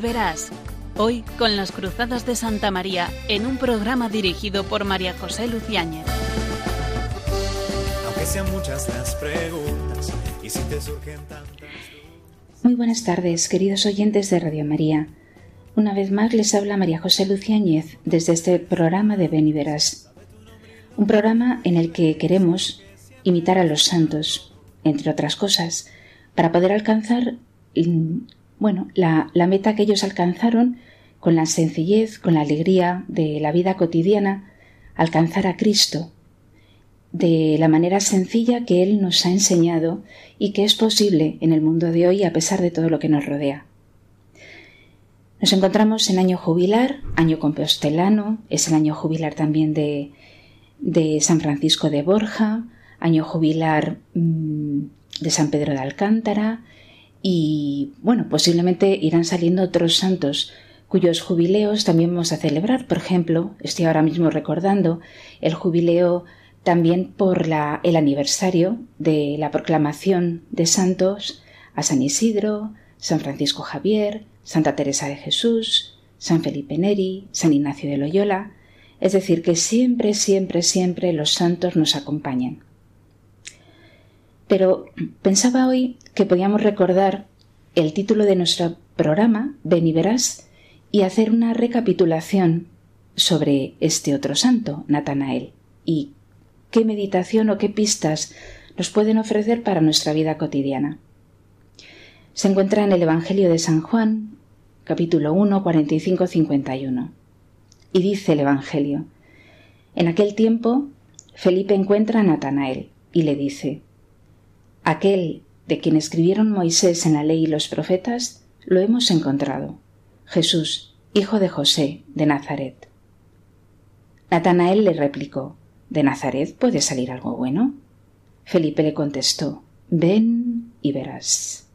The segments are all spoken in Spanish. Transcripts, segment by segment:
y verás. Hoy con las Cruzadas de Santa María en un programa dirigido por María José Luciáñez. Aunque sean muchas las preguntas y si te surgen tantas. Muy buenas tardes, queridos oyentes de Radio María. Una vez más les habla María José Luciáñez desde este programa de Ven y Verás. Un programa en el que queremos imitar a los santos, entre otras cosas, para poder alcanzar, bueno, la, meta que ellos alcanzaron con la sencillez, con la alegría de la vida cotidiana, alcanzar a Cristo, de la manera sencilla que Él nos ha enseñado y que es posible en el mundo de hoy a pesar de todo lo que nos rodea. Nos encontramos en año jubilar, año compostelano, es el año jubilar también de, de San Francisco de Borja, año jubilar mmm, de San Pedro de Alcántara y bueno, posiblemente irán saliendo otros santos cuyos jubileos también vamos a celebrar. Por ejemplo, estoy ahora mismo recordando el jubileo también por la, el aniversario de la proclamación de santos a San Isidro, San Francisco Javier, Santa Teresa de Jesús, San Felipe Neri, San Ignacio de Loyola, es decir, que siempre, siempre, siempre los santos nos acompañan. Pero pensaba hoy que podíamos recordar el título de nuestro programa, Ven y verás, y hacer una recapitulación sobre este otro santo, Natanael, y qué meditación o qué pistas nos pueden ofrecer para nuestra vida cotidiana. Se encuentra en el Evangelio de San Juan, capítulo 1, 45-51. Y dice el Evangelio, en aquel tiempo Felipe encuentra a Natanael y le dice, Aquel de quien escribieron Moisés en la ley y los profetas, lo hemos encontrado, Jesús, hijo de José, de Nazaret. Natanael le replicó, ¿De Nazaret puede salir algo bueno? Felipe le contestó, Ven y verás.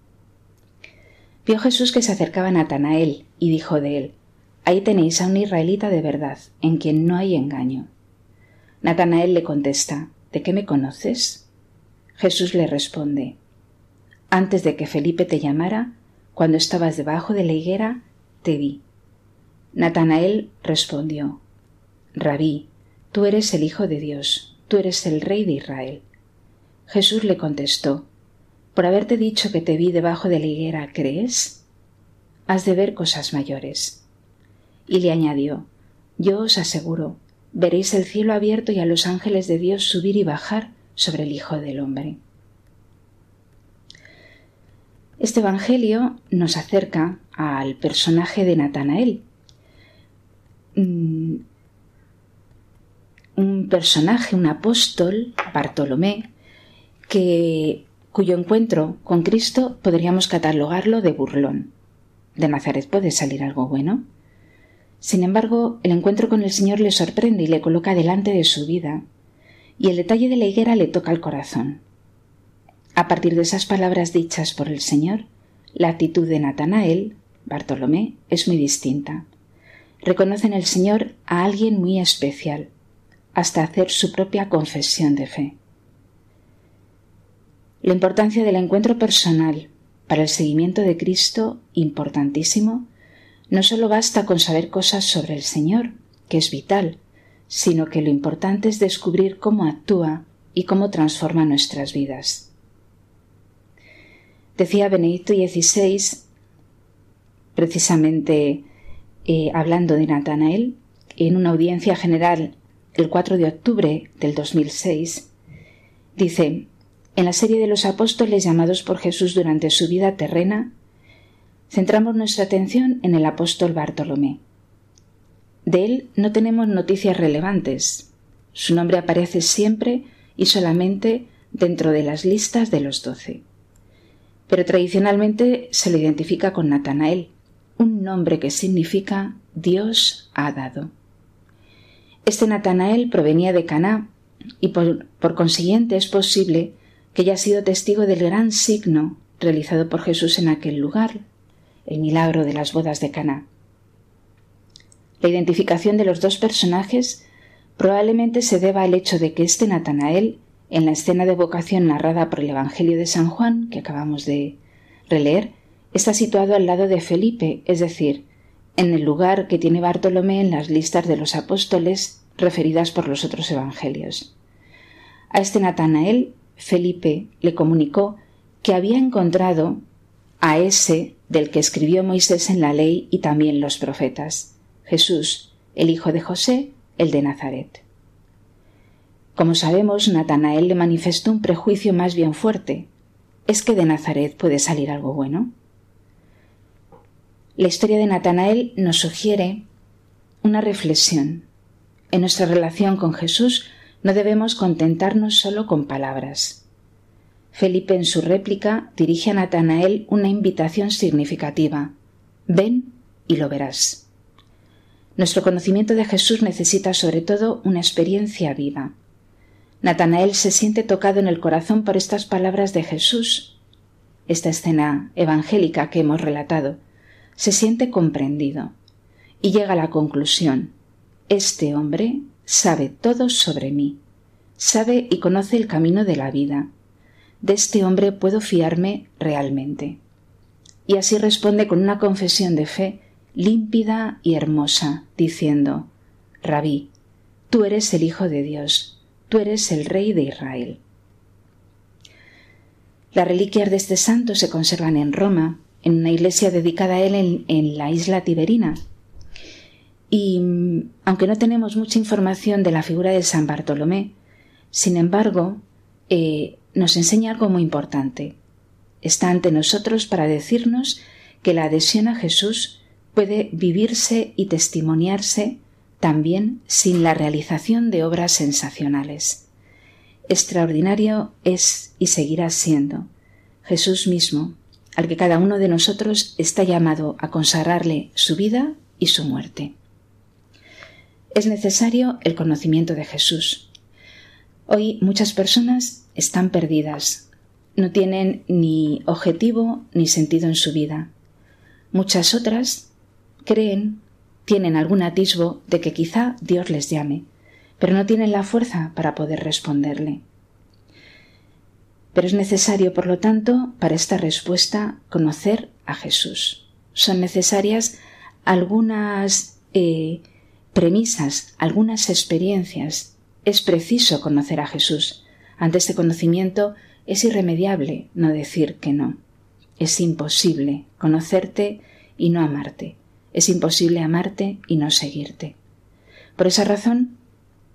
Vio Jesús que se acercaba a Natanael y dijo de él, Ahí tenéis a un israelita de verdad, en quien no hay engaño. Natanael le contesta, ¿De qué me conoces? Jesús le responde, Antes de que Felipe te llamara, cuando estabas debajo de la higuera, te vi. Natanael respondió, Rabí, Tú eres el Hijo de Dios, tú eres el Rey de Israel. Jesús le contestó, Por haberte dicho que te vi debajo de la higuera, ¿crees? Has de ver cosas mayores. Y le añadió, Yo os aseguro, veréis el cielo abierto y a los ángeles de Dios subir y bajar sobre el Hijo del Hombre. Este Evangelio nos acerca al personaje de Natanael, mm, un personaje, un apóstol, Bartolomé, que, cuyo encuentro con Cristo podríamos catalogarlo de burlón. ¿De Nazaret puede salir algo bueno? Sin embargo, el encuentro con el Señor le sorprende y le coloca delante de su vida, y el detalle de la higuera le toca el corazón. A partir de esas palabras dichas por el Señor, la actitud de Natanael, Bartolomé, es muy distinta. Reconoce en el Señor a alguien muy especial, hasta hacer su propia confesión de fe. La importancia del encuentro personal para el seguimiento de Cristo, importantísimo, no solo basta con saber cosas sobre el Señor, que es vital, sino que lo importante es descubrir cómo actúa y cómo transforma nuestras vidas. Decía Benedicto XVI, precisamente eh, hablando de Natanael, en una audiencia general el 4 de octubre del 2006, dice, en la serie de los apóstoles llamados por Jesús durante su vida terrena, centramos nuestra atención en el apóstol Bartolomé. De él no tenemos noticias relevantes. Su nombre aparece siempre y solamente dentro de las listas de los doce. Pero tradicionalmente se le identifica con Natanael, un nombre que significa Dios ha dado. Este Natanael provenía de Caná y por, consiguiente es posible que haya sido testigo del gran signo realizado por Jesús en aquel lugar, el milagro de las bodas de Caná. La identificación de los dos personajes probablemente se deba al hecho de que este Natanael En la escena de vocación narrada por el Evangelio de San Juan, que acabamos de releer, está situado al lado de Felipe, es decir, en el lugar que tiene Bartolomé en las listas de los apóstoles referidas por los otros evangelios. A este Natanael, Felipe le comunicó que había encontrado a ese del que escribió Moisés en la ley y también los profetas, Jesús, el hijo de José, el de Nazaret. Como sabemos, Natanael le manifestó un prejuicio más bien fuerte. ¿Es que de Nazaret puede salir algo bueno? La historia de Natanael nos sugiere una reflexión. En nuestra relación con Jesús no debemos contentarnos solo con palabras. Felipe en su réplica dirige a Natanael una invitación significativa. Ven y lo verás. Nuestro conocimiento de Jesús necesita sobre todo una experiencia viva. Natanael se siente tocado en el corazón por estas palabras de Jesús. Esta escena evangélica que hemos relatado se siente comprendido y llega a la conclusión este hombre sabe todo sobre mí, sabe y conoce el camino de la vida. De este hombre puedo fiarme realmente. Y así responde con una confesión de fe límpida y hermosa, diciendo Rabí, tú eres el Hijo de Dios, tú eres el Rey de Israel. Las reliquias de este santo se conservan en Roma en una iglesia dedicada a él en, la isla Tiberina. Y aunque no tenemos mucha información de la figura de San Bartolomé, sin embargo, eh, nos enseña algo muy importante. Está ante nosotros para decirnos que la adhesión a Jesús puede vivirse y testimoniarse también sin la realización de obras sensacionales. Extraordinario es y seguirá siendo Jesús mismo, al que cada uno de nosotros está llamado a consagrarle su vida y su muerte. Es necesario el conocimiento de Jesús. Hoy muchas personas están perdidas, no tienen ni objetivo ni sentido en su vida. Muchas otras creen, tienen algún atisbo de que quizá Dios les llame, pero no tienen la fuerza para poder responderle. Pero es necesario, por lo tanto, para esta respuesta conocer a Jesús. Son necesarias algunas eh, premisas, algunas experiencias. Es preciso conocer a Jesús. Ante este conocimiento es irremediable no decir que no. Es imposible conocerte y no amarte. Es imposible amarte y no seguirte. Por esa razón,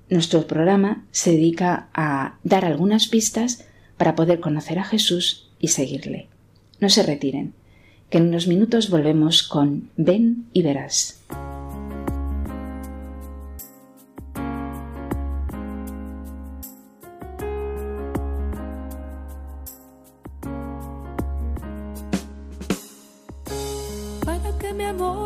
nuestro programa se dedica a dar algunas pistas para poder conocer a Jesús y seguirle. No se retiren, que en unos minutos volvemos con Ven y verás.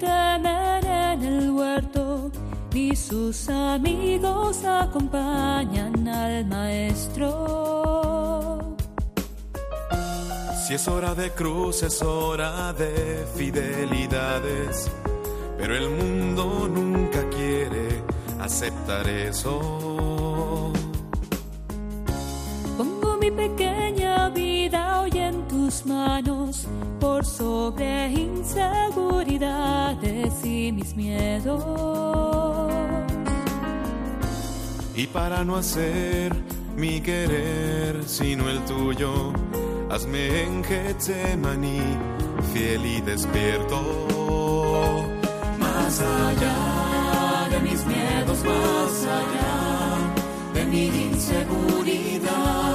temer en el huerto, y sus amigos acompañan al maestro. Si es hora de cruz, es hora de fidelidades, pero el mundo nunca quiere aceptar eso. Pongo mi pequeña vida tus manos por sobre inseguridades y mis miedos. Y para no hacer mi querer sino el tuyo, hazme en Getsemaní fiel y despierto. Más allá de mis miedos, más allá de mi inseguridad,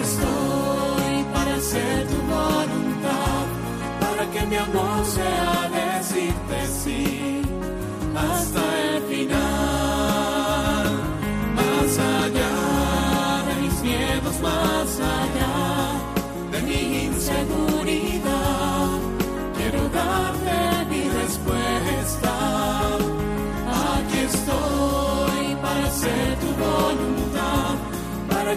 estoy para hacer tu voluntad, para que mi amor sea decirte sí. Hasta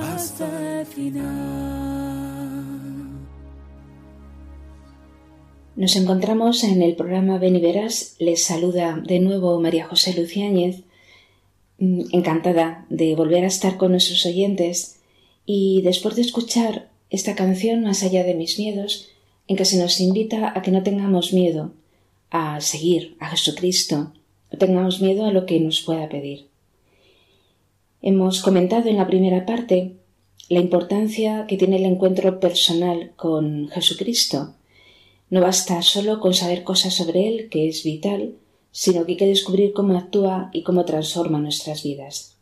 hasta el final. Nos encontramos en el programa Ven y Verás. Les saluda de nuevo María José Luciáñez, mm, encantada de volver a estar con nuestros oyentes y después de escuchar esta canción Más allá de mis miedos, en que se nos invita a que no tengamos miedo a seguir a Jesucristo, no tengamos miedo a lo que nos pueda pedir. Hemos comentado en la primera parte la importancia que tiene el encuentro personal con Jesucristo. No basta solo con saber cosas sobre Él, que es vital, sino que hay que descubrir cómo actúa y cómo transforma nuestras vidas.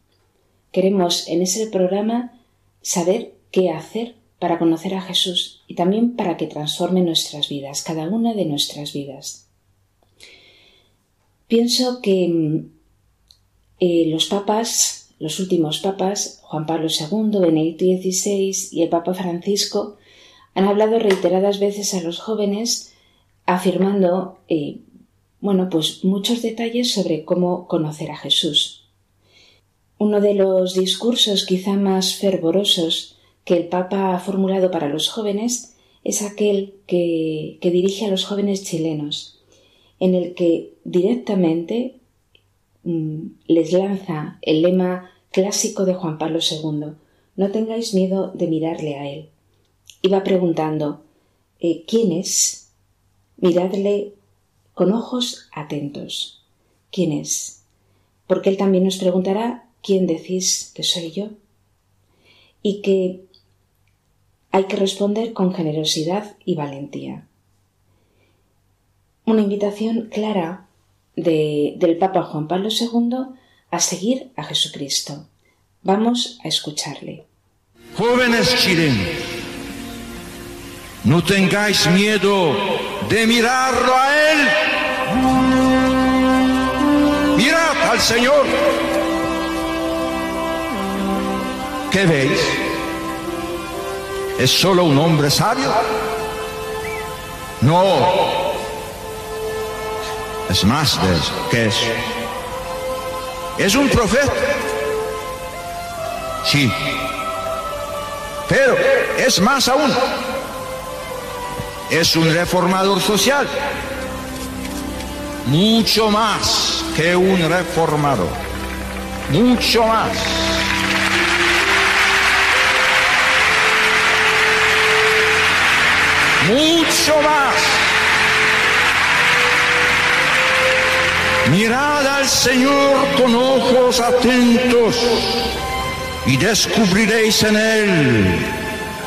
Queremos en ese programa saber qué hacer para conocer a Jesús y también para que transforme nuestras vidas, cada una de nuestras vidas. Pienso que eh, los papas, los últimos papas, Juan Pablo II, Benedicto XVI y el Papa Francisco, han hablado reiteradas veces a los jóvenes afirmando, eh, bueno, pues muchos detalles sobre cómo conocer a Jesús. Uno de los discursos quizá más fervorosos que el Papa ha formulado para los jóvenes es aquel que, dirige a los jóvenes chilenos, en el que directamente les lanza el lema clásico de Juan Pablo II, no tengáis miedo de mirarle a él. Y va preguntando, eh, ¿quién es? Miradle con ojos atentos. ¿Quién es? Porque él también nos preguntará, ¿quién decís que soy yo? Y que hay que responder con generosidad y valentía. Una invitación clara de, del Papa Juan Pablo II a seguir a Jesucristo. Vamos a escucharle. Jóvenes chilenos, No tengáis miedo de mirarlo a Él. Mirad al Señor. ¿Qué veis? ¿Es solo un hombre sabio? No. Es más de eso. ¿Qué es? ¿Es un profeta? Sí. Pero es más aún. Es un reformador social. Mucho más que un reformador. Mucho más. Mucho más. Mirad al Señor con ojos atentos y descubriréis en Él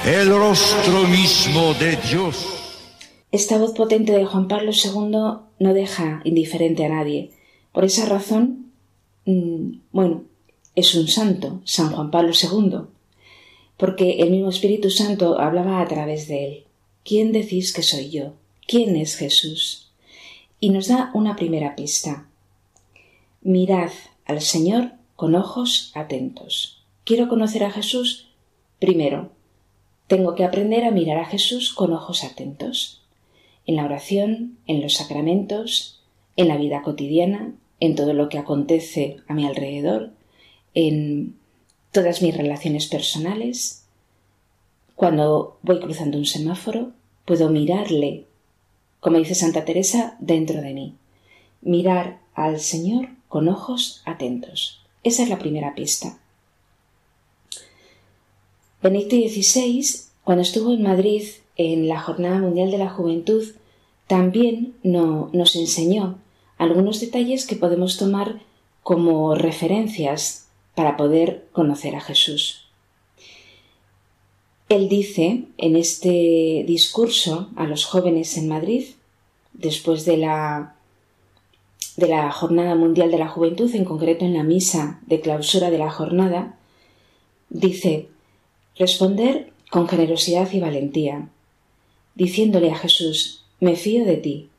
el rostro mismo de Dios. Esta voz potente de Juan Pablo II no deja indiferente a nadie. Por esa razón, mm, bueno, es un santo, San Juan Pablo II, porque el mismo Espíritu Santo hablaba a través de él. ¿Quién decís que soy yo? ¿Quién es Jesús? Y nos da una primera pista. Mirad al Señor con ojos atentos quiero conocer a Jesús, primero, tengo que aprender a mirar a Jesús con ojos atentos. En la oración, en los sacramentos, en la vida cotidiana, en todo lo que acontece a mi alrededor, en todas mis relaciones personales. Cuando voy cruzando un semáforo, puedo mirarle, como dice Santa Teresa, dentro de mí. Mirar al Señor con ojos atentos. Esa es la primera pista. Benedicto XVI, cuando estuvo en Madrid en la Jornada Mundial de la Juventud, también nos enseñó algunos detalles que podemos tomar como referencias para poder conocer a Jesús. Él dice en este discurso a los jóvenes en Madrid, después de la, de la Jornada Mundial de la Juventud, en concreto en la misa de clausura de la jornada, dice, Responder con generosidad y valentía, diciéndole a Jesús, me fío de ti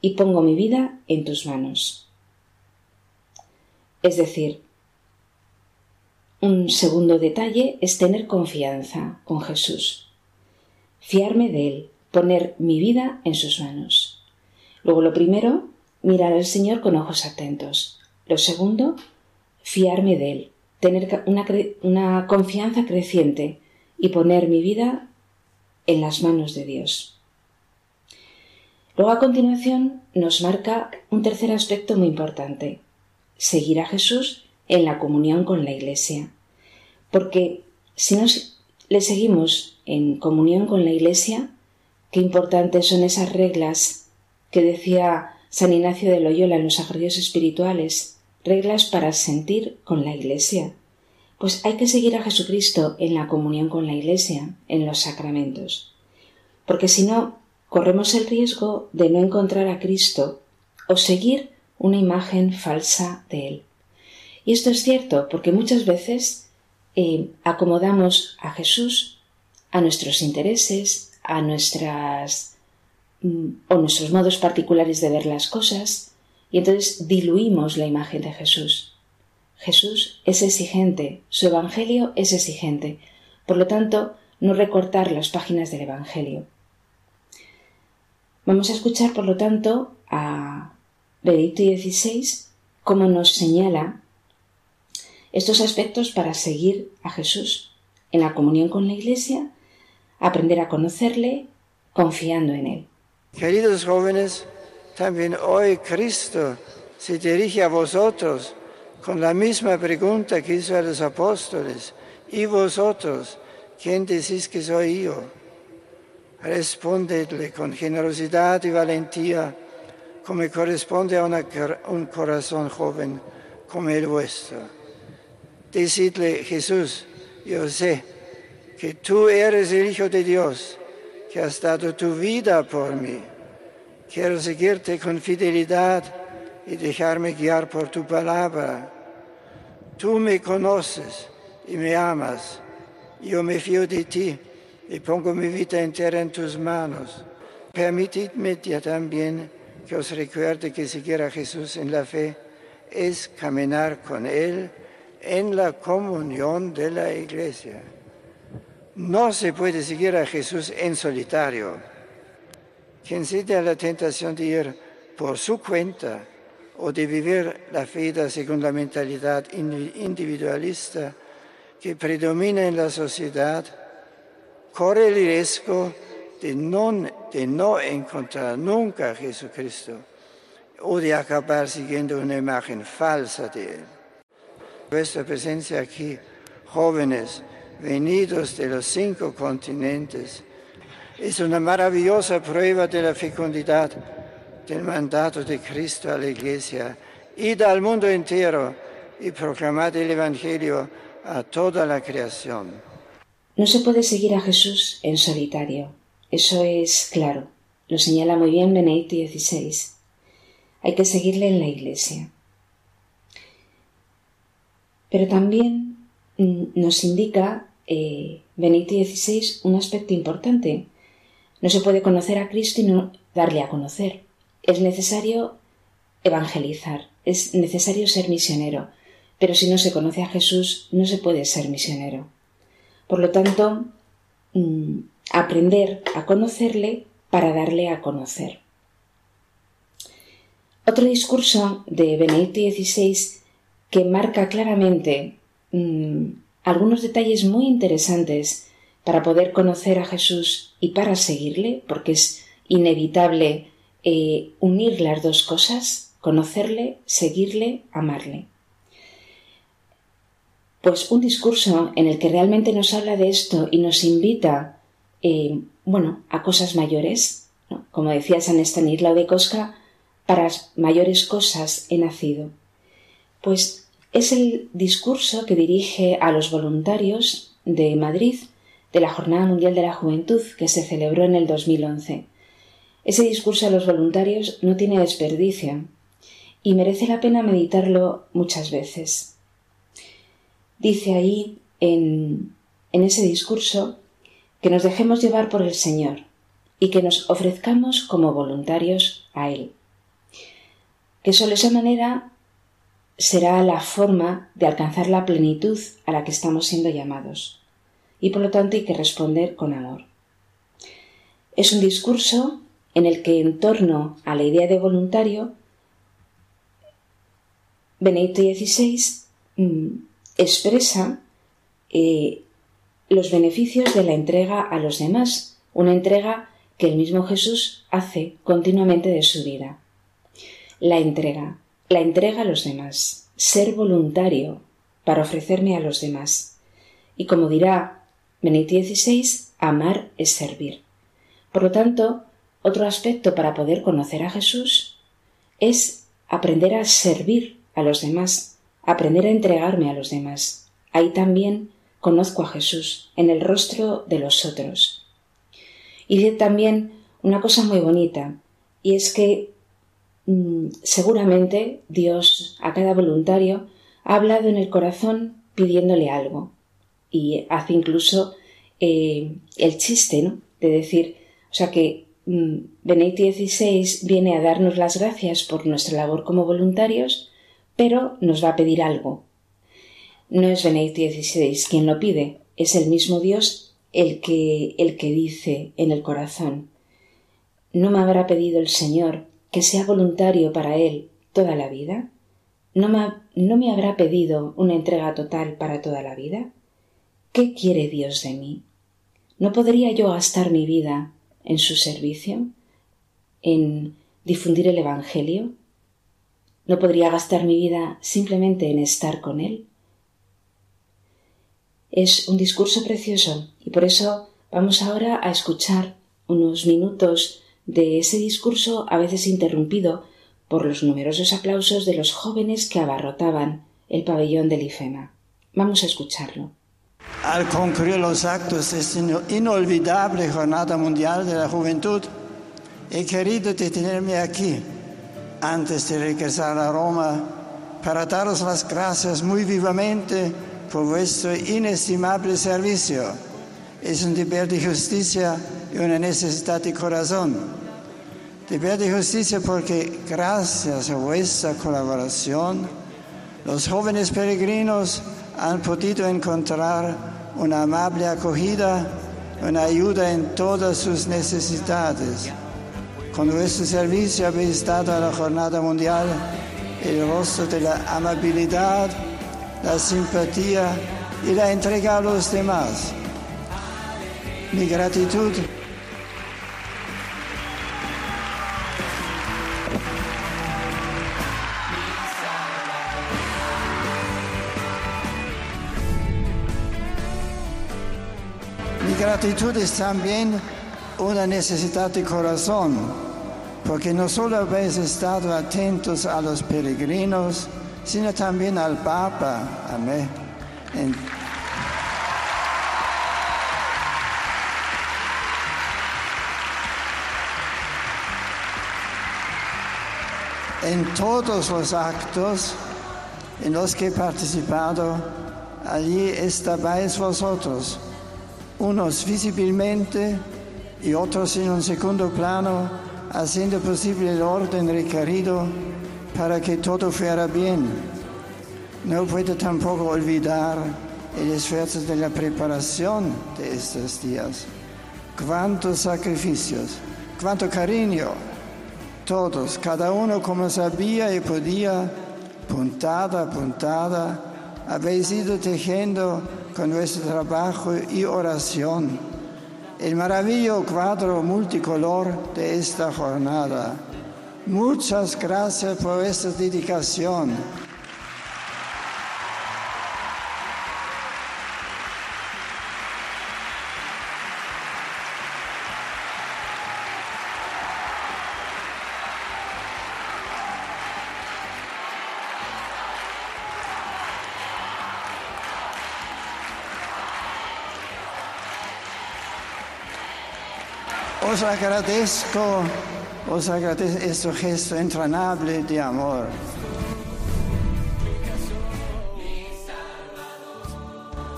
y pongo mi vida en tus manos. Es decir, un segundo detalle es tener confianza con Jesús, fiarme de Él, poner mi vida en sus manos. Luego lo primero, mirar al Señor con ojos atentos. Lo segundo, fiarme de Él, tener una, una confianza creciente y poner mi vida en las manos de Dios. Luego a continuación nos marca un tercer aspecto muy importante, seguir a Jesús en la comunión con la Iglesia. Porque si nos le seguimos en comunión con la Iglesia, qué importantes son esas reglas que decía San Ignacio de Loyola en los ejercicios espirituales, reglas para sentir con la Iglesia, pues hay que seguir a Jesucristo en la comunión con la Iglesia, en los sacramentos. Porque si no, corremos el riesgo de no encontrar a Cristo o seguir una imagen falsa de Él. Y esto es cierto porque muchas veces eh, acomodamos a Jesús a nuestros intereses, a nuestras o nuestros modos particulares de ver las cosas, y entonces diluimos la imagen de Jesús. Jesús es exigente, su Evangelio es exigente. Por lo tanto, no recortar las páginas del Evangelio. Vamos a escuchar, por lo tanto, a Benedicto XVI cómo nos señala estos aspectos para seguir a Jesús en la comunión con la Iglesia, aprender a conocerle, confiando en Él. Queridos jóvenes, también hoy Cristo se dirige a vosotros con la misma pregunta que hizo a los apóstoles, ¿y vosotros quién decís que soy yo? Respondedle con generosidad y valentía, como corresponde a un corazón joven como el vuestro. Decidle, Jesús, yo sé que tú eres el Hijo de Dios, que has dado tu vida por mí. Quiero seguirte con fidelidad y dejarme guiar por tu palabra. Tú me conoces y me amas. Yo me fío de ti y pongo mi vida entera en tus manos. Permitidme también que os recuerde que seguir a Jesús en la fe es caminar con Él en la comunión de la iglesia. No se puede seguir a Jesús en solitario. Quien cede a la tentación de ir por su cuenta o de vivir la fe según la mentalidad individualista que predomina en la sociedad, corre el riesgo de no, de no encontrar nunca a Jesucristo o de acabar siguiendo una imagen falsa de Él. Vuestra presencia aquí, jóvenes, venidos de los cinco continentes, es una maravillosa prueba de la fecundidad del mandato de Cristo a la Iglesia. Id al mundo entero y proclamad el Evangelio a toda la creación. No se puede seguir a Jesús en solitario. Eso es claro. Lo señala muy bien Benedicto XVI. Hay que seguirle en la Iglesia. Pero también mm, nos indica eh, XVI un aspecto importante. No se puede conocer a Cristo y no darle a conocer. Es necesario evangelizar, es necesario ser misionero, pero si no se conoce a Jesús no se puede ser misionero. Por lo tanto, mm, aprender a conocerle para darle a conocer. Otro discurso de Benedicto XVI que marca claramente mm, algunos detalles muy interesantes para poder conocer a Jesús y para seguirle, porque es inevitable eh, unir las dos cosas, conocerle, seguirle, amarle. Pues un discurso en el que realmente nos habla de esto y nos invita, eh, bueno, a cosas mayores, como decía San Estanislao de Cosca, para mayores cosas he nacido. Pues es el discurso que dirige a los voluntarios de Madrid de la Jornada Mundial de la Juventud que se celebró en el 2011. Ese discurso a los voluntarios no tiene desperdicio y merece la pena meditarlo muchas veces. Dice ahí en, en ese discurso que nos dejemos llevar por el Señor y que nos ofrezcamos como voluntarios a Él. Que solo esa manera será la forma de alcanzar la plenitud a la que estamos siendo llamados. Y por lo tanto hay que responder con amor. Es un discurso en el que en torno a la idea de voluntario, Benedicto XVI mm, expresa eh, los beneficios de la entrega a los demás, una entrega que el mismo Jesús hace continuamente de su vida. La entrega, la entrega a los demás, ser voluntario para ofrecerme a los demás. Y como dirá Benedicto XVI, amar es servir. Por lo tanto, otro aspecto para poder conocer a Jesús es aprender a servir a los demás, aprender a entregarme a los demás. Ahí también conozco a Jesús en el rostro de los otros. Y también una cosa muy bonita, y es que seguramente Dios a cada voluntario ha hablado en el corazón pidiéndole algo y hace incluso eh, el chiste, ¿no? De decir, o sea que mm, Benedicto XVI viene a darnos las gracias por nuestra labor como voluntarios, pero nos va a pedir algo. No es Benedicto XVI quien lo pide, es el mismo Dios el que, el que dice en el corazón, no me habrá pedido el Señor que sea voluntario para Él toda la vida? ¿No me, ¿No me habrá pedido una entrega total para toda la vida? ¿Qué quiere Dios de mí? ¿No podría yo gastar mi vida en su servicio? ¿En difundir el Evangelio? ¿No podría gastar mi vida simplemente en estar con Él? Es un discurso precioso y por eso vamos ahora a escuchar unos minutos de ese discurso a veces interrumpido por los numerosos aplausos de los jóvenes que abarrotaban el pabellón del IFEMA. Vamos a escucharlo. Al concluir los actos de esta inolvidable Jornada Mundial de la Juventud, he querido detenerme aquí antes de regresar a Roma para daros las gracias muy vivamente por vuestro inestimable servicio es un deber de justicia y una necesidad de corazón. De justicia porque gracias a vuestra colaboración, los jóvenes peregrinos han podido encontrar una amable acogida, una ayuda en todas sus necesidades. Con vuestro servicio habéis dado a la Jornada Mundial el rostro de la amabilidad, la simpatía y la entrega a los demás. Mi gratitud gratitud es también una necesidad de corazón, porque no solo habéis estado atentos a los peregrinos, sino también al Papa. Amén. En- todos los actos en los que he participado, allí estabais vosotros, unos visiblemente y otros en un segundo plano, haciendo posible el orden requerido para que todo fuera bien. No puedo tampoco olvidar el esfuerzo de la preparación de estos días. Cuántos sacrificios, cuánto cariño, todos, cada uno como sabía y podía, puntada a puntada, habéis ido tejiendo con vuestro trabajo y oración el maravilloso cuadro multicolor de esta jornada. Muchas gracias por vuestra dedicación. Os agradezco, os agradezco este gesto entranable de amor.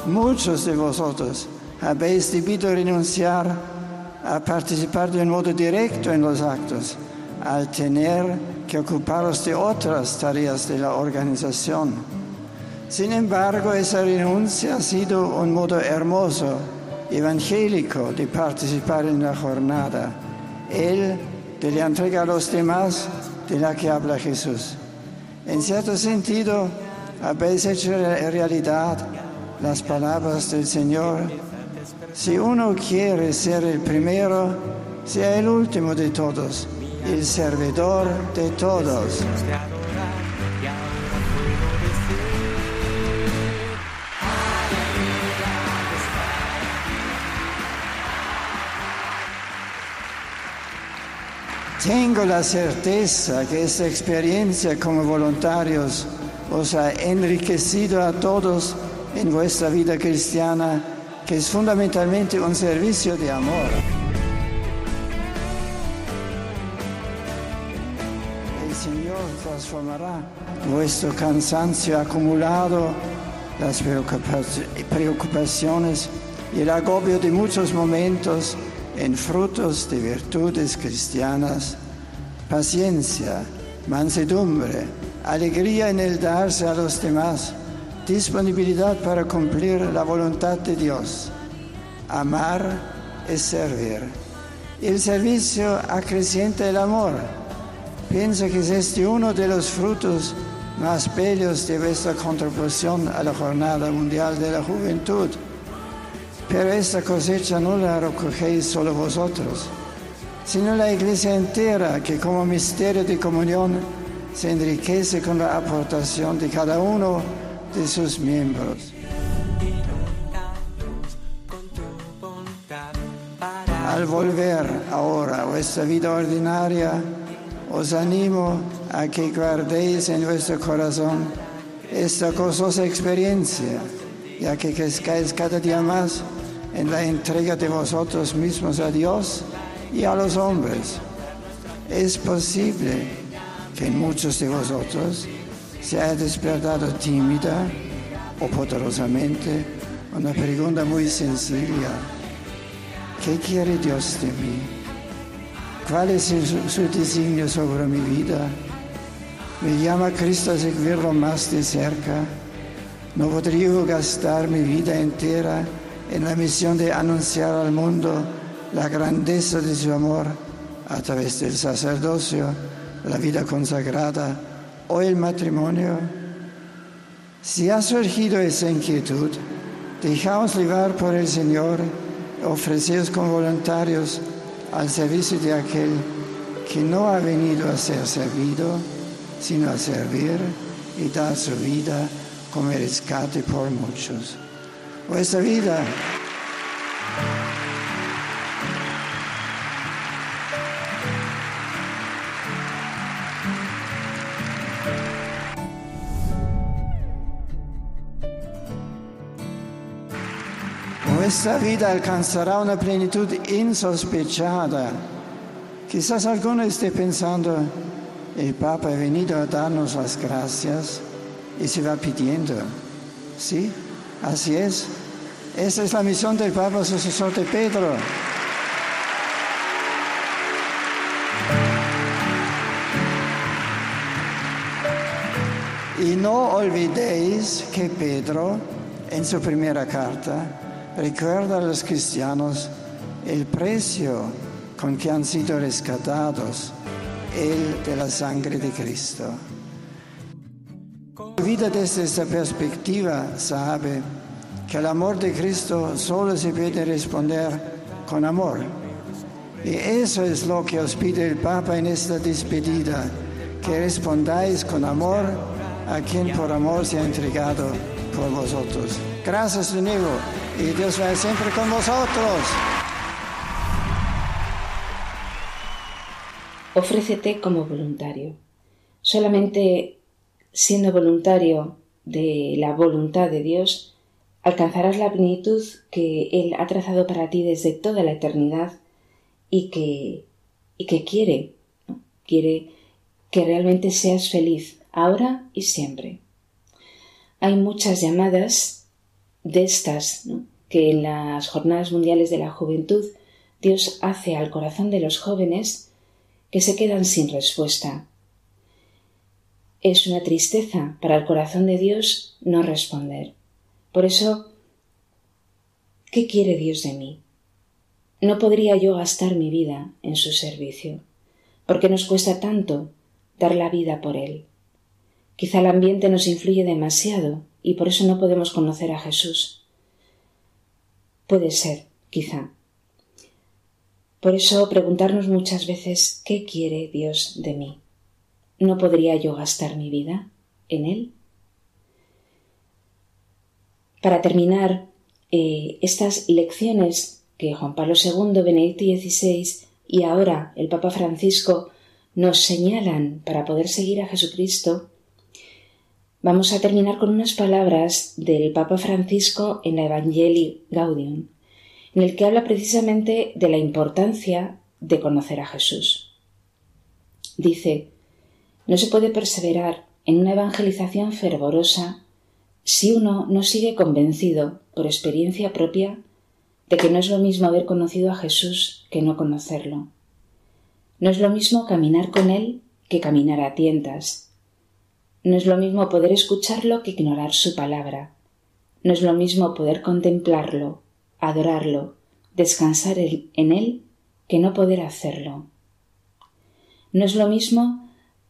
Muchos de vosotros habéis debido renunciar a participar de un modo directo en los actos, al tener que ocuparos de otras tareas de la organización. Sin embargo, esa renuncia ha sido un modo hermoso, evangélico de participar en la jornada. Él de la entrega a los demás de la que habla Jesús. En cierto sentido, habéis hecho realidad las palabras del Señor. Si uno quiere ser el primero, sea el último de todos, el servidor de todos. Tengo la certeza que esta experiencia como voluntarios os ha enriquecido a todos en vuestra vida cristiana, que es fundamentalmente un servicio de amor. El Señor transformará vuestro cansancio acumulado, las preocupaciones y el agobio de muchos momentos en frutos de virtudes cristianas, paciencia, mansedumbre, alegría en el darse a los demás, disponibilidad para cumplir la voluntad de Dios. Amar es servir. El servicio acrecienta el amor. Pienso que es este uno de los frutos más bellos de vuestra contribución a la Jornada Mundial de la Juventud. Pero esta cosecha no la recogéis solo vosotros, sino la iglesia entera que como misterio de comunión se enriquece con la aportación de cada uno de sus miembros. Al volver ahora a vuestra vida ordinaria, os animo a que guardéis en vuestro corazón esta gozosa experiencia, ya que crezcáis cada día más en la entrega de vosotros mismos a Dios y a los hombres. Es posible que muchos de vosotros se haya despertado tímida o poderosamente una pregunta muy sencilla. ¿Qué quiere Dios de mí? ¿Cuál es su, su designio sobre mi vida? Me llama Cristo a seguirlo más de cerca. No podría gastar mi vida entera en la misión de anunciar al mundo la grandeza de su amor a través del sacerdocio, la vida consagrada o el matrimonio. Si ha surgido esa inquietud, dejamos llevar por el Señor, ofrecidos como voluntarios al servicio de aquel que no ha venido a ser servido, sino a servir y dar su vida como rescate por muchos. Vuestra vida vida alcanzará una plenitud insospechada. Quizás alguno esté pensando, el Papa ha venido a darnos las gracias y se va pidiendo. ¿Sí? Así es. Esa es la misión del Papa sucesor de Pedro. Y no olvidéis que Pedro, en su primera carta, recuerda a los cristianos el precio con que han sido rescatados, el de la sangre de Cristo. Vida desde esta perspectiva sabe que el amor de Cristo solo se puede responder con amor. Y eso es lo que os pide el Papa en esta despedida, que respondáis con amor a quien por amor se ha entregado por vosotros. Gracias de nuevo y Dios va siempre con vosotros. Ofrécete como voluntario. Solamente siendo voluntario de la voluntad de Dios, alcanzarás la plenitud que Él ha trazado para ti desde toda la eternidad y que, y que quiere, quiere que realmente seas feliz ahora y siempre. Hay muchas llamadas de estas que en las jornadas mundiales de la juventud Dios hace al corazón de los jóvenes que se quedan sin respuesta. Es una tristeza para el corazón de Dios no responder. Por eso, ¿qué quiere Dios de mí? No podría yo gastar mi vida en su servicio, porque nos cuesta tanto dar la vida por Él. Quizá el ambiente nos influye demasiado y por eso no podemos conocer a Jesús. Puede ser, quizá. Por eso preguntarnos muchas veces ¿qué quiere Dios de mí? ¿No podría yo gastar mi vida en Él? Para terminar, eh, estas lecciones que Juan Pablo II, Benedicto XVI y ahora el Papa Francisco nos señalan para poder seguir a Jesucristo, Vamos a terminar con unas palabras del Papa Francisco en la Evangelii Gaudium, en el que habla precisamente de la importancia de conocer a Jesús. Dice, no se puede perseverar en una evangelización fervorosa si uno no sigue convencido, por experiencia propia, de que no es lo mismo haber conocido a Jesús que no conocerlo. No es lo mismo caminar con Él que caminar a tientas, no es lo mismo poder escucharlo que ignorar su palabra. No es lo mismo poder contemplarlo, adorarlo, descansar en él que no poder hacerlo. No es lo mismo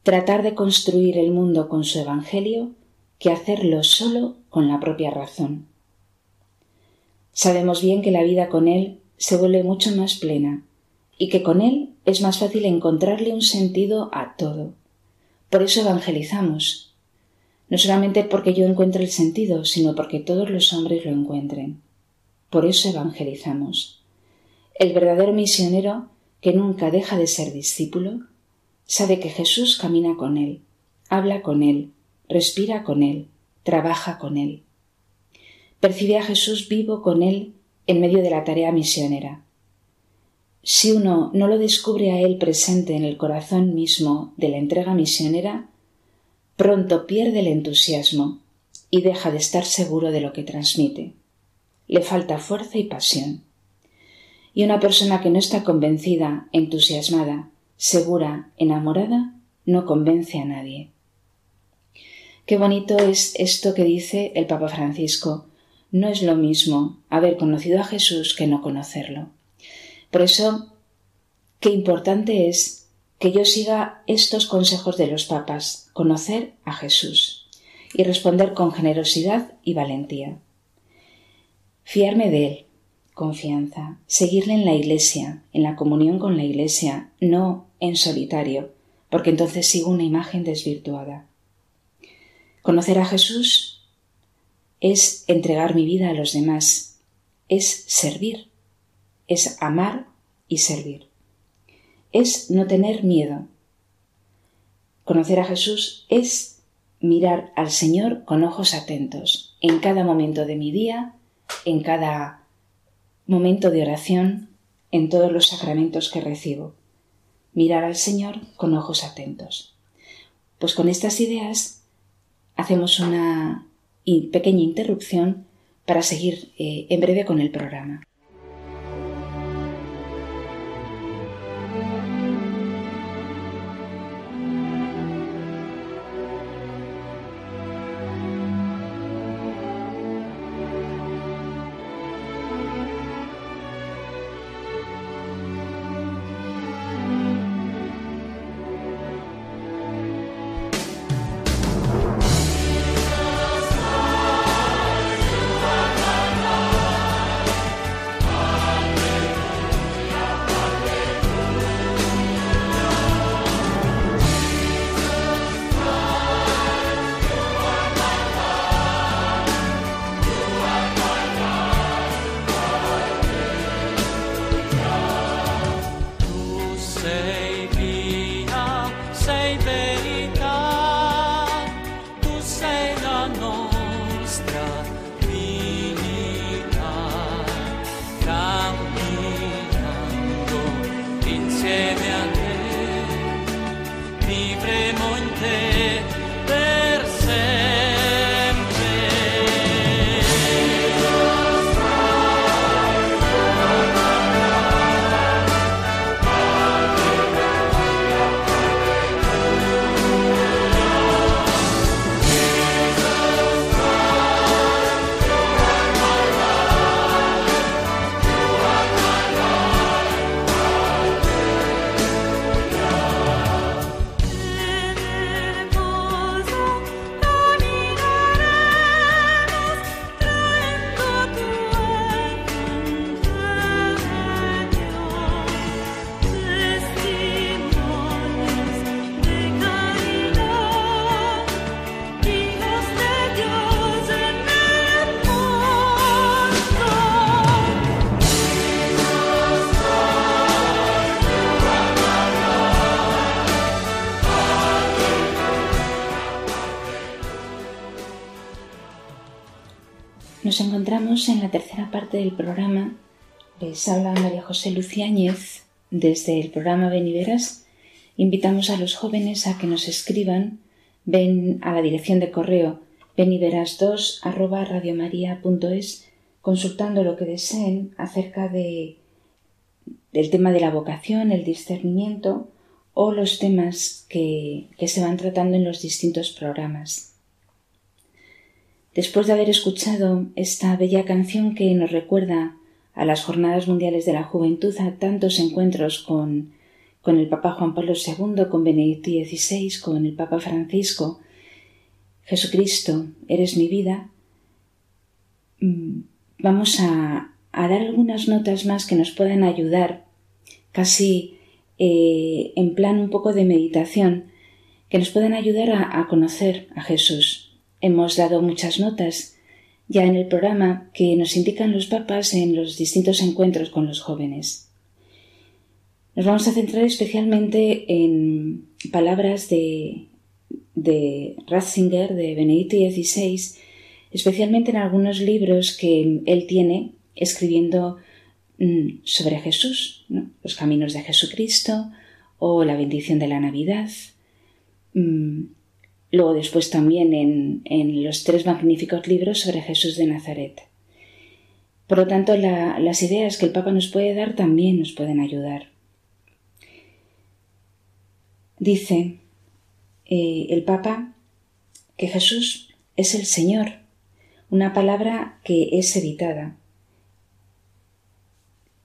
tratar de construir el mundo con su Evangelio que hacerlo solo con la propia razón. Sabemos bien que la vida con Él se vuelve mucho más plena y que con Él es más fácil encontrarle un sentido a todo. Por eso evangelizamos, no solamente porque yo encuentre el sentido, sino porque todos los hombres lo encuentren. Por eso evangelizamos. El verdadero misionero, que nunca deja de ser discípulo, sabe que Jesús camina con él, habla con él, respira con él, trabaja con él. Percibe a Jesús vivo con él en medio de la tarea misionera. Si uno no lo descubre a Él presente en el corazón mismo de la entrega misionera, pronto pierde el entusiasmo y deja de estar seguro de lo que transmite. Le falta fuerza y pasión. Y una persona que no está convencida, entusiasmada, segura, enamorada, no convence a nadie. Qué bonito es esto que dice el Papa Francisco. No es lo mismo haber conocido a Jesús que no conocerlo. Por eso, qué importante es que yo siga estos consejos de los papas, conocer a Jesús y responder con generosidad y valentía. Fiarme de Él, confianza, seguirle en la Iglesia, en la comunión con la Iglesia, no en solitario, porque entonces sigo una imagen desvirtuada. Conocer a Jesús es entregar mi vida a los demás, es servir, es amar y servir, es no tener miedo. Conocer a Jesús es mirar al Señor con ojos atentos en cada momento de mi día, en cada momento de oración, en todos los sacramentos que recibo. Mirar al Señor con ojos atentos. Pues con estas ideas hacemos una pequeña interrupción para seguir eh, en breve con el programa. Encontramos en la tercera parte del programa. Les habla María José Luciáñez desde el programa Beniveras. Invitamos a los jóvenes a que nos escriban. Ven a la dirección de correo beniveras2 consultando lo que deseen acerca de, del tema de la vocación, el discernimiento o los temas que se van tratando en los distintos programas. Después de haber escuchado esta bella canción que nos recuerda a las Jornadas Mundiales de la Juventud, a tantos encuentros con, con el Papa Juan Pablo II, con Benedicto XVI, con el Papa Francisco, Jesucristo, eres mi vida, mm, vamos a, dar algunas notas más que nos puedan ayudar, casi eh, en plan un poco de meditación, que nos puedan ayudar a conocer a Jesús, Hemos dado muchas notas ya en el programa que nos indican los papas en los distintos encuentros con los jóvenes. Nos vamos a centrar especialmente en palabras de, de Ratzinger, de Benedicto XVI, especialmente en algunos libros que él tiene escribiendo mm, sobre Jesús, los caminos de Jesucristo o la bendición de la Navidad. Luego después también en, los tres magníficos libros sobre Jesús de Nazaret. Por lo tanto, las ideas que el Papa nos puede dar también nos pueden ayudar. Dice eh, el Papa que Jesús es el Señor, una palabra que es evitada.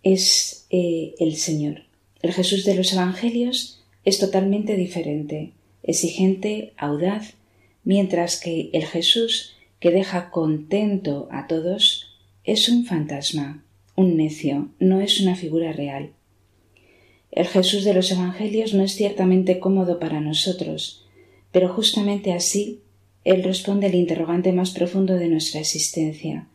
Es eh, el Señor. El Jesús de los Evangelios es totalmente diferente, exigente, audaz, mientras que el Jesús que deja contento a todos es un fantasma, un necio, no es una figura real. El Jesús de los Evangelios no es ciertamente cómodo para nosotros, pero justamente así Él responde el interrogante más profundo de nuestra existencia,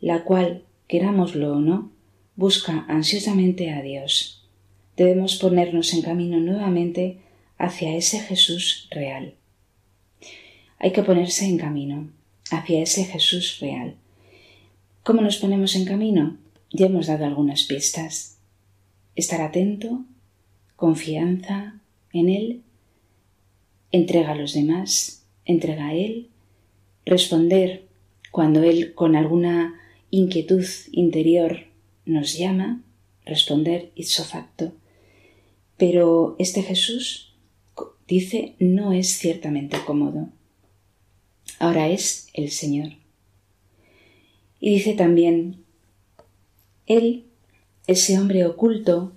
la cual, querámoslo o no, busca ansiosamente a Dios. Debemos ponernos en camino nuevamente hacia ese Jesús real. Hay que ponerse en camino hacia ese Jesús real. ¿Cómo nos ponemos en camino? Ya hemos dado algunas pistas. Estar atento, confianza en Él, entrega a los demás, entrega a Él, responder cuando Él con alguna inquietud interior nos llama, responder ipso facto. Pero este Jesús, dice, no es ciertamente cómodo. Ahora es el Señor. Y dice también, Él, ese hombre oculto,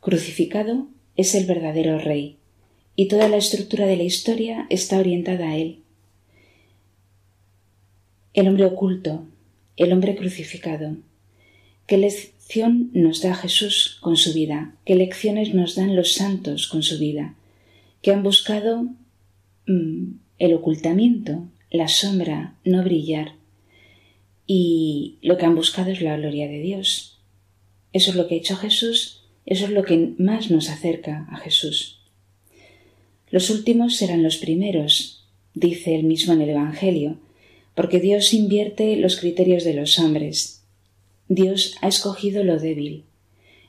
crucificado, es el verdadero Rey, y toda la estructura de la historia está orientada a Él. El hombre oculto, el hombre crucificado. ¿Qué lección nos da Jesús con su vida? ¿Qué lecciones nos dan los santos con su vida? Que han buscado mm, el ocultamiento, la sombra, no brillar. Y lo que han buscado es la gloria de Dios. Eso es lo que ha hecho Jesús eso es lo que más nos acerca a Jesús. Los últimos serán los primeros, dice él mismo en el Evangelio, porque Dios invierte los criterios de los hombres. Dios ha escogido lo débil.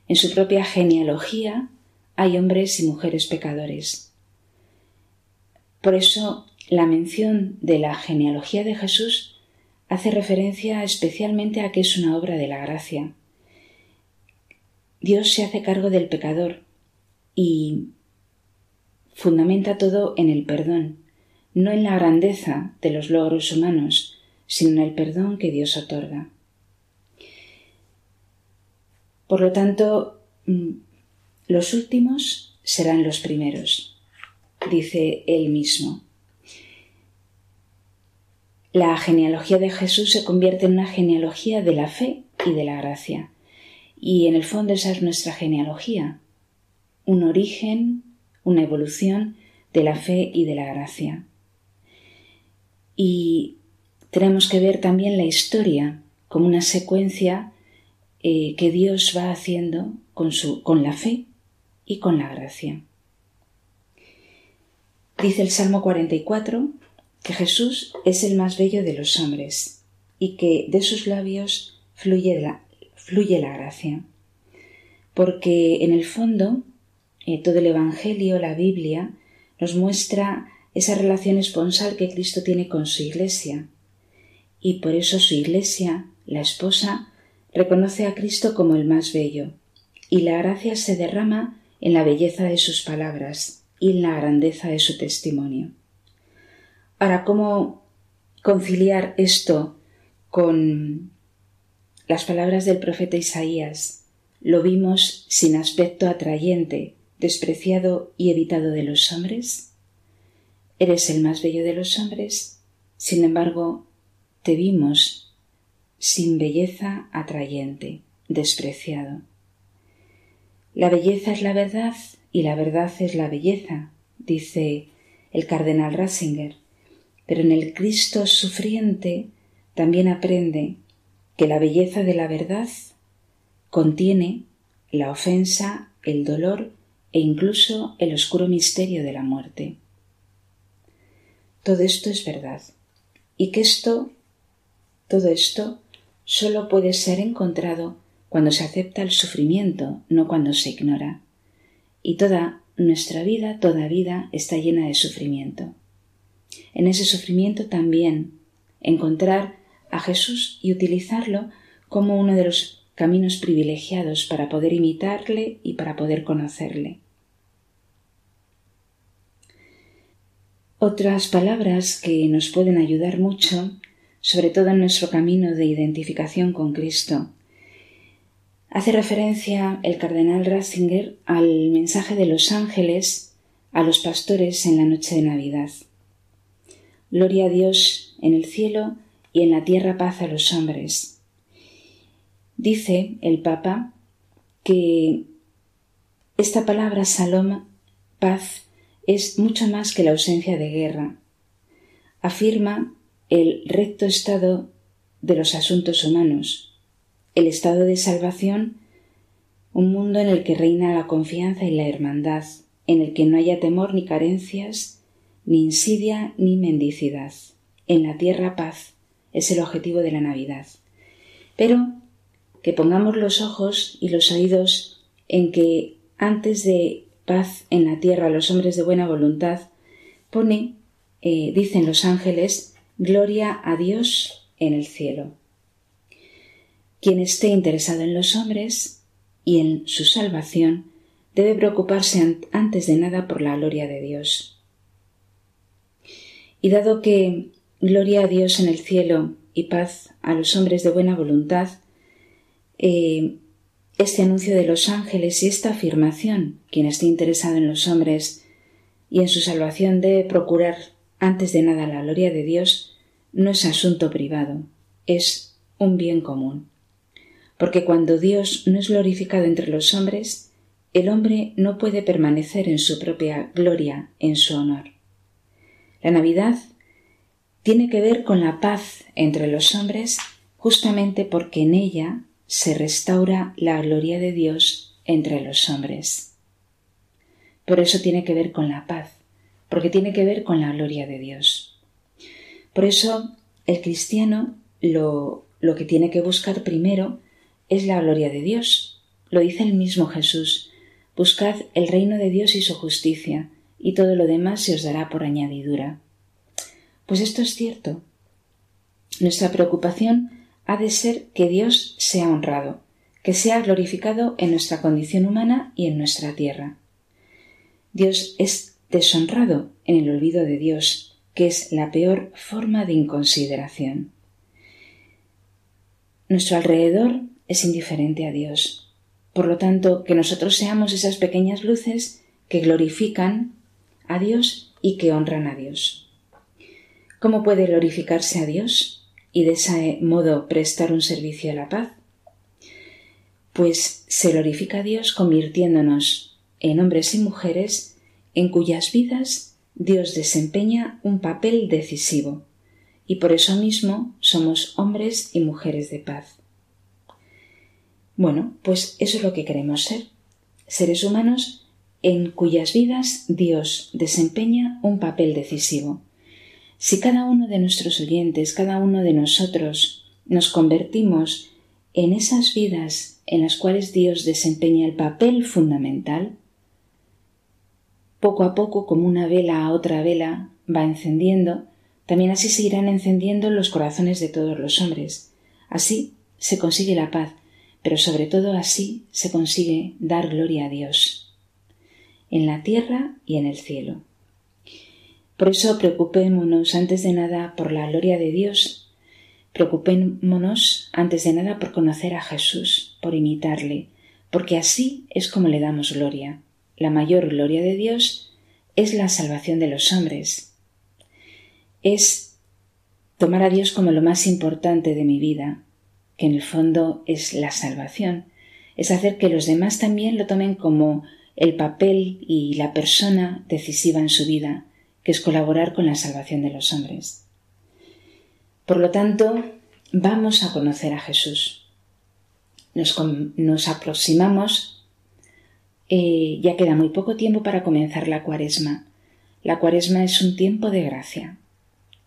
En su propia genealogía hay hombres y mujeres pecadores. Por eso la mención de la genealogía de Jesús hace referencia especialmente a que es una obra de la gracia. Dios se hace cargo del pecador y fundamenta todo en el perdón, no en la grandeza de los logros humanos, sino en el perdón que Dios otorga. Por lo tanto, mm, los últimos serán los primeros, dice él mismo. La genealogía de Jesús se convierte en una genealogía de la fe y de la gracia. Y en el fondo esa es nuestra genealogía, un origen, una evolución de la fe y de la gracia. Y tenemos que ver también la historia como una secuencia eh, que Dios va haciendo con, su, con la fe y con la gracia. Dice el Salmo 44 que Jesús es el más bello de los hombres y que de sus labios fluye la, gracia. Porque en el fondo eh, todo el Evangelio, la Biblia, nos muestra esa relación esponsal que Cristo tiene con su Iglesia. Y por eso su Iglesia, la esposa, reconoce a Cristo como el más bello, y la gracia se derrama en la belleza de sus palabras y la grandeza de su testimonio. Ahora, ¿cómo conciliar esto con las palabras del profeta Isaías. ¿Lo vimos sin aspecto atrayente, despreciado y evitado de los hombres? Eres el más bello de los hombres, sin embargo, te vimos sin belleza atrayente, despreciado. La belleza es la verdad y la verdad es la belleza, dice el cardenal Ratzinger, pero en el Cristo sufriente también aprende que la belleza de la verdad contiene la ofensa, el dolor e incluso el oscuro misterio de la muerte. Todo esto es verdad y que esto, todo esto, solo puede ser encontrado cuando se acepta el sufrimiento, no cuando se ignora. Y toda nuestra vida, toda vida está llena de sufrimiento. En ese sufrimiento también encontrar a Jesús y utilizarlo como uno de los caminos privilegiados para poder imitarle y para poder conocerle. Otras palabras que nos pueden ayudar mucho, sobre todo en nuestro camino de identificación con Cristo. Hace referencia el cardenal Ratzinger al mensaje de los ángeles a los pastores en la noche de Navidad. Gloria a Dios en el cielo y en la tierra paz a los hombres. Dice el Papa que esta palabra salom, paz, es mucho más que la ausencia de guerra. Afirma el recto estado de los asuntos humanos, el estado de salvación, un mundo en el que reina la confianza y la hermandad, en el que no haya temor ni carencias, ni insidia ni mendicidad. En la tierra paz es el objetivo de la Navidad. Pero que pongamos los ojos y los oídos en que antes de paz en la tierra los hombres de buena voluntad pone, eh, dicen los ángeles, gloria a Dios en el cielo. Quien esté interesado en los hombres y en su salvación debe preocuparse antes de nada por la gloria de Dios. Y dado que gloria a Dios en el cielo y paz a los hombres de buena voluntad, eh, este anuncio de los ángeles y esta afirmación, quien esté interesado en los hombres y en su salvación debe procurar antes de nada la gloria de Dios, no es asunto privado, es un bien común. Porque cuando Dios no es glorificado entre los hombres, el hombre no puede permanecer en su propia gloria, en su honor. La Navidad tiene que ver con la paz entre los hombres justamente porque en ella se restaura la gloria de Dios entre los hombres. Por eso tiene que ver con la paz, porque tiene que ver con la gloria de Dios. Por eso el cristiano lo, lo que tiene que buscar primero es la gloria de Dios. Lo dice el mismo Jesús. Buscad el reino de Dios y su justicia, y todo lo demás se os dará por añadidura. Pues esto es cierto. Nuestra preocupación ha de ser que Dios sea honrado, que sea glorificado en nuestra condición humana y en nuestra tierra. Dios es deshonrado en el olvido de Dios, que es la peor forma de inconsideración. Nuestro alrededor es indiferente a Dios. Por lo tanto, que nosotros seamos esas pequeñas luces que glorifican a Dios y que honran a Dios. ¿Cómo puede glorificarse a Dios y de ese modo prestar un servicio a la paz? Pues se glorifica a Dios convirtiéndonos en hombres y mujeres en cuyas vidas Dios desempeña un papel decisivo, y por eso mismo somos hombres y mujeres de paz. Bueno, pues eso es lo que queremos ser. Seres humanos en cuyas vidas Dios desempeña un papel decisivo. Si cada uno de nuestros oyentes, cada uno de nosotros, nos convertimos en esas vidas en las cuales Dios desempeña el papel fundamental, poco a poco, como una vela a otra vela va encendiendo, también así se irán encendiendo los corazones de todos los hombres. Así se consigue la paz, pero sobre todo así se consigue dar gloria a Dios, en la tierra y en el cielo. Por eso preocupémonos antes de nada por la gloria de Dios, preocupémonos antes de nada por conocer a Jesús, por imitarle, porque así es como le damos gloria. La mayor gloria de Dios es la salvación de los hombres. Es tomar a Dios como lo más importante de mi vida, que en el fondo es la salvación, es hacer que los demás también lo tomen como el papel y la persona decisiva en su vida, que es colaborar con la salvación de los hombres. Por lo tanto, vamos a conocer a Jesús. Nos, aproximamos, eh, ya queda muy poco tiempo para comenzar la cuaresma. La cuaresma es un tiempo de gracia.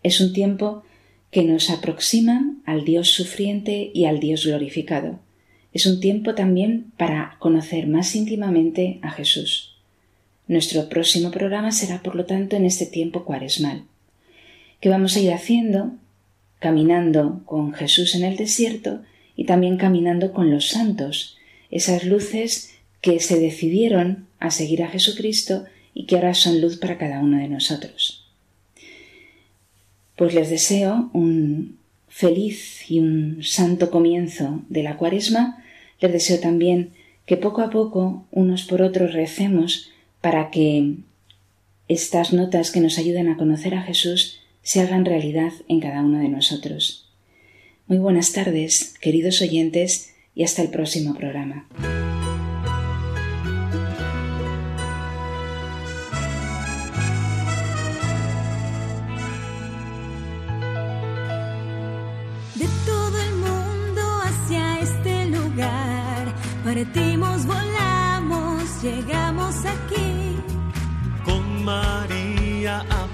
Es un tiempo que nos aproximan al Dios sufriente y al Dios glorificado. Es un tiempo también para conocer más íntimamente a Jesús. Nuestro próximo programa será, por lo tanto, en este tiempo cuaresmal. que vamos a ir haciendo? Caminando con Jesús en el desierto y también caminando con los santos, esas luces que se decidieron a seguir a Jesucristo y que ahora son luz para cada uno de nosotros. Pues les deseo un feliz y un santo comienzo de la cuaresma. Les deseo también que poco a poco unos por otros recemos para que estas notas que nos ayudan a conocer a Jesús se hagan realidad en cada uno de nosotros. Muy buenas tardes, queridos oyentes, y hasta el próximo programa.